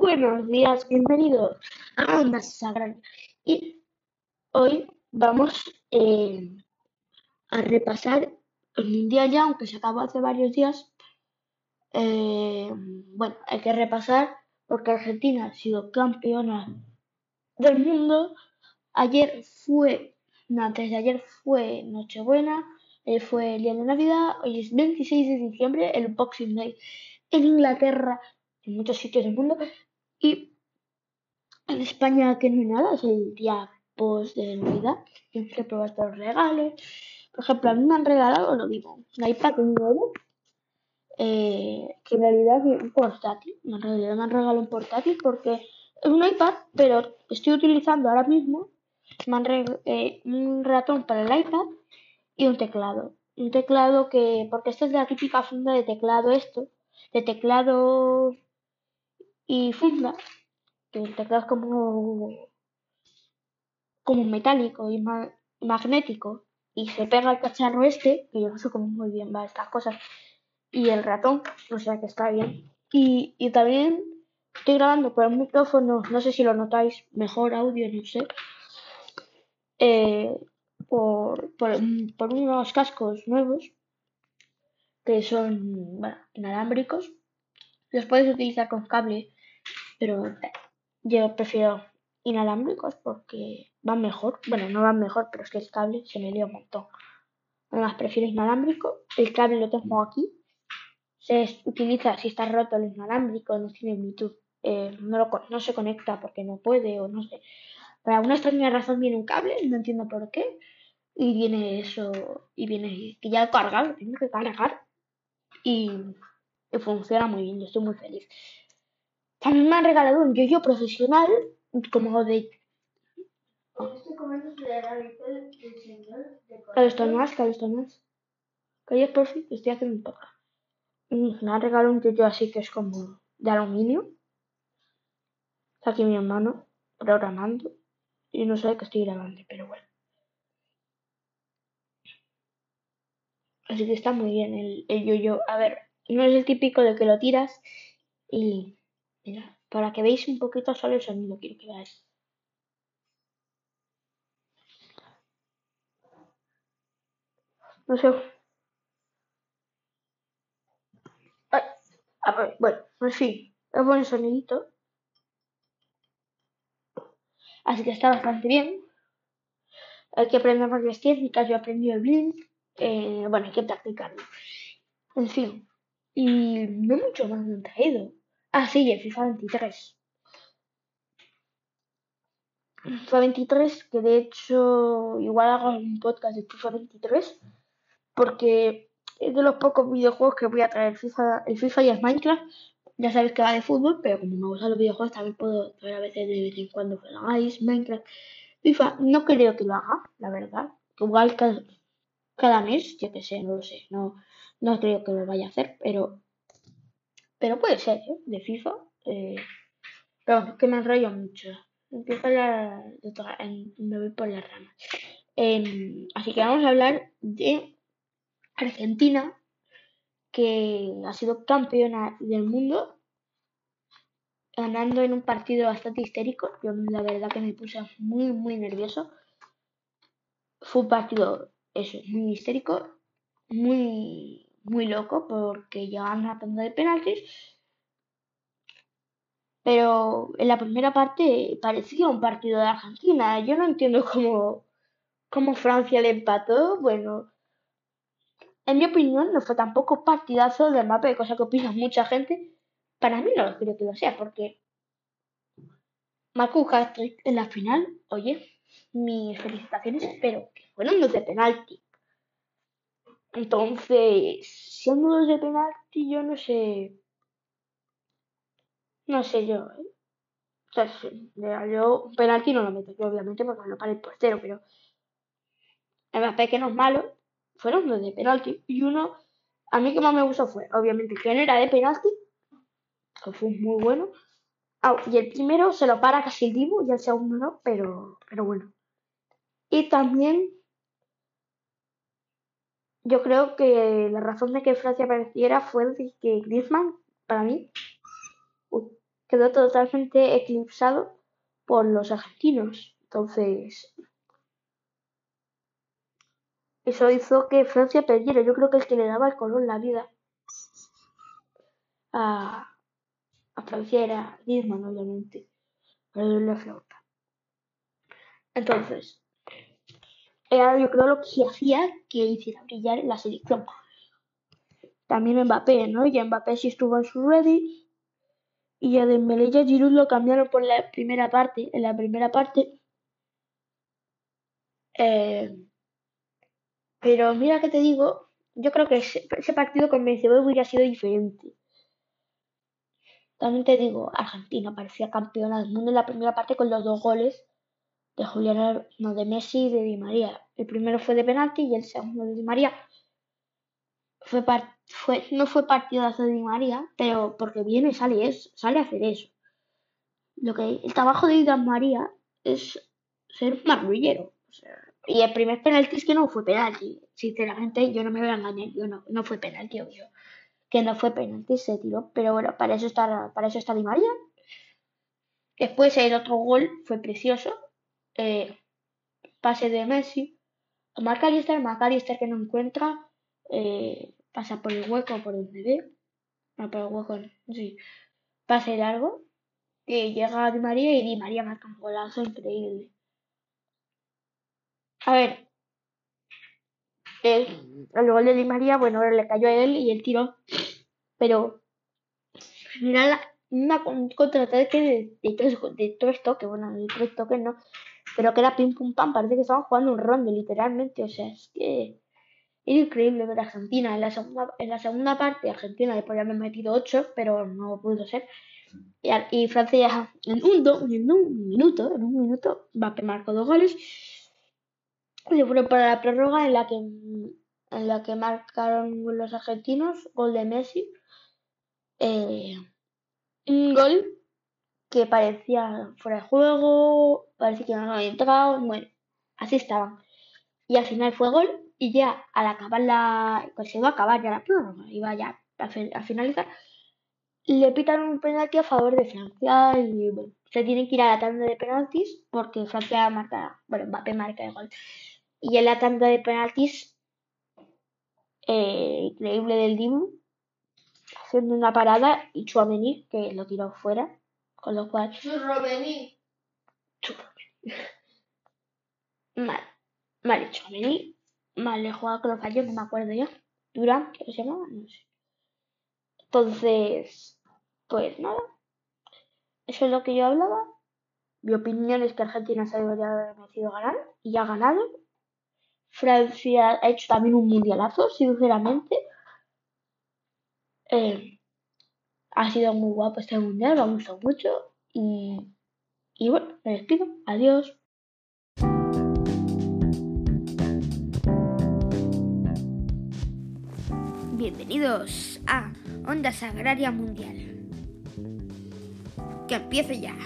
Buenos días, bienvenidos a Onda Sagrada. Y hoy vamos eh, a repasar el mundial ya, aunque se acabó hace varios días. Eh, bueno, hay que repasar porque Argentina ha sido campeona del mundo. Ayer fue, no, antes de ayer fue Nochebuena, eh, fue el día de Navidad, hoy es 26 de diciembre, el Boxing Day en Inglaterra, en muchos sitios del mundo, y en España que no hay nada, es el día post de Navidad, tienes que probar todos los regalos. Por ejemplo, a mí me han regalado lo mismo, un iPad nuevo, eh, que en realidad es un portátil, en realidad me han regalado un portátil porque es un iPad, pero estoy utilizando ahora mismo me han eh, un ratón para el iPad y un teclado. Un teclado que, porque esta es la típica funda de teclado esto, de teclado y funda, que el teclado como, como metálico y magnético y se pega al cacharro este, que yo no sé cómo muy bien va estas cosas, y el ratón, o sea que está bien. Y, y también estoy grabando por el micrófono, no sé si lo notáis, mejor audio, no sé. Eh, por, por, por, unos cascos nuevos que son bueno, inalámbricos. Los puedes utilizar con cable, pero yo prefiero inalámbricos porque van mejor. Bueno, no van mejor, pero es que el cable se me lía un montón. Además, prefiero inalámbrico. El cable lo tengo aquí. Se utiliza si está roto el inalámbrico, no tiene Bluetooth. Eh, no, lo, no se conecta porque no puede o no sé. Por alguna extraña razón viene un cable, no entiendo por qué. Y viene eso, y viene que ya cargado, tengo que cargar. Y, y funciona muy bien, yo estoy muy feliz. También me han regalado un yo-yo profesional, como de. Esto más, esto más. Calla por fin, estoy haciendo un poco. Me han regalado un yo-yo así que es como de aluminio. Está aquí mi hermano programando. Y no sabe que estoy grabando, pero bueno. Así que está muy bien el yo-yo. A ver, no es el típico de que lo tiras y. Mira, para que veáis un poquito solo el sonido, quiero que veáis. No sé. Bueno, en fin, es buen sonidito. Así que está bastante bien. Hay que aprender varias técnicas. Yo he aprendido el blink. Eh, bueno, hay que practicarlo. En fin. Y no mucho más han traído. Ah, sí, el FIFA 23. FIFA 23, que de hecho igual hago un podcast de FIFA 23. Porque es de los pocos videojuegos que voy a traer. FIFA, el FIFA y el Minecraft ya sabéis que va de fútbol, pero como me gustan los videojuegos, también puedo ver a veces de vez en cuando juegáis Minecraft. FIFA, no creo que lo haga, la verdad. Igual cada, cada mes, yo que sé, no lo sé. No, no creo que lo vaya a hacer, pero pero puede ser, ¿eh? De FIFA. Eh, pero que me enrollo mucho. Empiezo la, me voy por las ramas. Eh, así que vamos a hablar de Argentina, que ha sido campeona del mundo, ganando en un partido bastante histérico. Yo la verdad que me puse muy, muy nervioso. Fue un partido, eso, muy histérico, muy, muy loco, porque llegaban a tanda de penaltis. Pero en la primera parte parecía un partido de Argentina. Yo no entiendo cómo, cómo Francia le empató. Bueno, en mi opinión, no fue tampoco partidazo del mapa, cosa que opina mucha gente. Para mí no creo que lo sea, porque Marco Castric en la final, oye, mis felicitaciones, pero que fueron los de penalti. Entonces, siendo los de penalti, yo no sé. No sé yo. ¿eh? O sea, yo un penalti no lo meto yo, obviamente, porque no para el portero, pero. Mbappé que no es malo, fueron dos de penalti. Y uno, a mí que más me gustó fue, obviamente, que no era de penalti, que fue muy bueno. Y el primero se lo para casi el Dibu y el segundo no, pero, pero bueno. Y también yo creo que la razón de que Francia apareciera fue de que Griezmann, para mí, quedó totalmente eclipsado por los argentinos. Entonces, eso hizo que Francia perdiera. Yo creo que el que le daba el color la vida a, a Francia era Griezmann, obviamente, pero la flauta. Entonces, era yo creo lo que hacía que hiciera brillar la selección. También Mbappé, ¿no? Y Mbappé sí estuvo en su ready. Y a Dembélé y a Giroud lo cambiaron por la primera parte. En la primera parte. Eh, pero mira que te digo, yo creo que ese, partido con Venezuela hubiera sido diferente. También te digo, Argentina parecía campeona del mundo en la primera parte con los dos goles de Julián, no, de Messi y de Di María. El primero fue de penalti y el segundo de Di María. Fue, fue no fue partido de Di María, pero porque viene sale, es, sale a hacer eso. Lo que, el trabajo de Di María es ser un marrullero. y el primer penalti es que no fue penalti. Sinceramente, yo no me voy a engañar, yo no, no fue penalti, obvio. Que no fue penalti, se tiró. Pero bueno, para eso está, para eso está Di María. Después el otro gol fue precioso, eh, pase de Messi McAllister, McAllister que no encuentra, eh, pasa por el hueco por el ve, no por el hueco, sí, pase largo, y llega a Di María y Di María marca un golazo increíble. A ver, el, el gol de Di María, bueno, le cayó a él y el tiro, pero mira una contraataque de, de, tres, de tres toques, bueno, de tres toques no, pero que era pim pum pam, parece que estaban jugando un rondo, literalmente, o sea, es que era increíble ver a Argentina. En la segunda, en la segunda parte, Argentina le podría haber metido 8, pero no pudo ser. Y, Francia ya en un, en un minuto, en un minuto, a marcar dos goles. Y se fueron para la prórroga en la que en la que marcaron los argentinos, gol de Messi. Eh, un gol que parecía fuera de juego, parecía que no había entrado, bueno, así estaban. Y al final fue gol y ya al acabar la, pues iba a acabar ya la prórroga, iba ya a, finalizar, le pitaron un penalti a favor de Francia y bueno, se tienen que ir a la tanda de penaltis porque Francia marca, bueno, Mbappé marca el gol. Y en la tanda de penaltis, eh, increíble del Dibu, haciendo una parada y Chouameni, que lo tiró fuera, con lo cual... Churromeni. Mal. Vale, Chouameni. Mal, he jugado con los fallos, no me acuerdo ya. Durán, ¿qué se llama? No sé. Entonces, pues nada. Eso es lo que yo hablaba. Mi opinión es que Argentina se debería haber merecido ganar y ha ganado. Francia ha hecho también un mundialazo, sinceramente. Eh, ha sido muy guapo este mundial, me ha gustado mucho. Y, y bueno, me despido. Adiós. Bienvenidos a Onda Sagraria Mundial. Que empiece ya.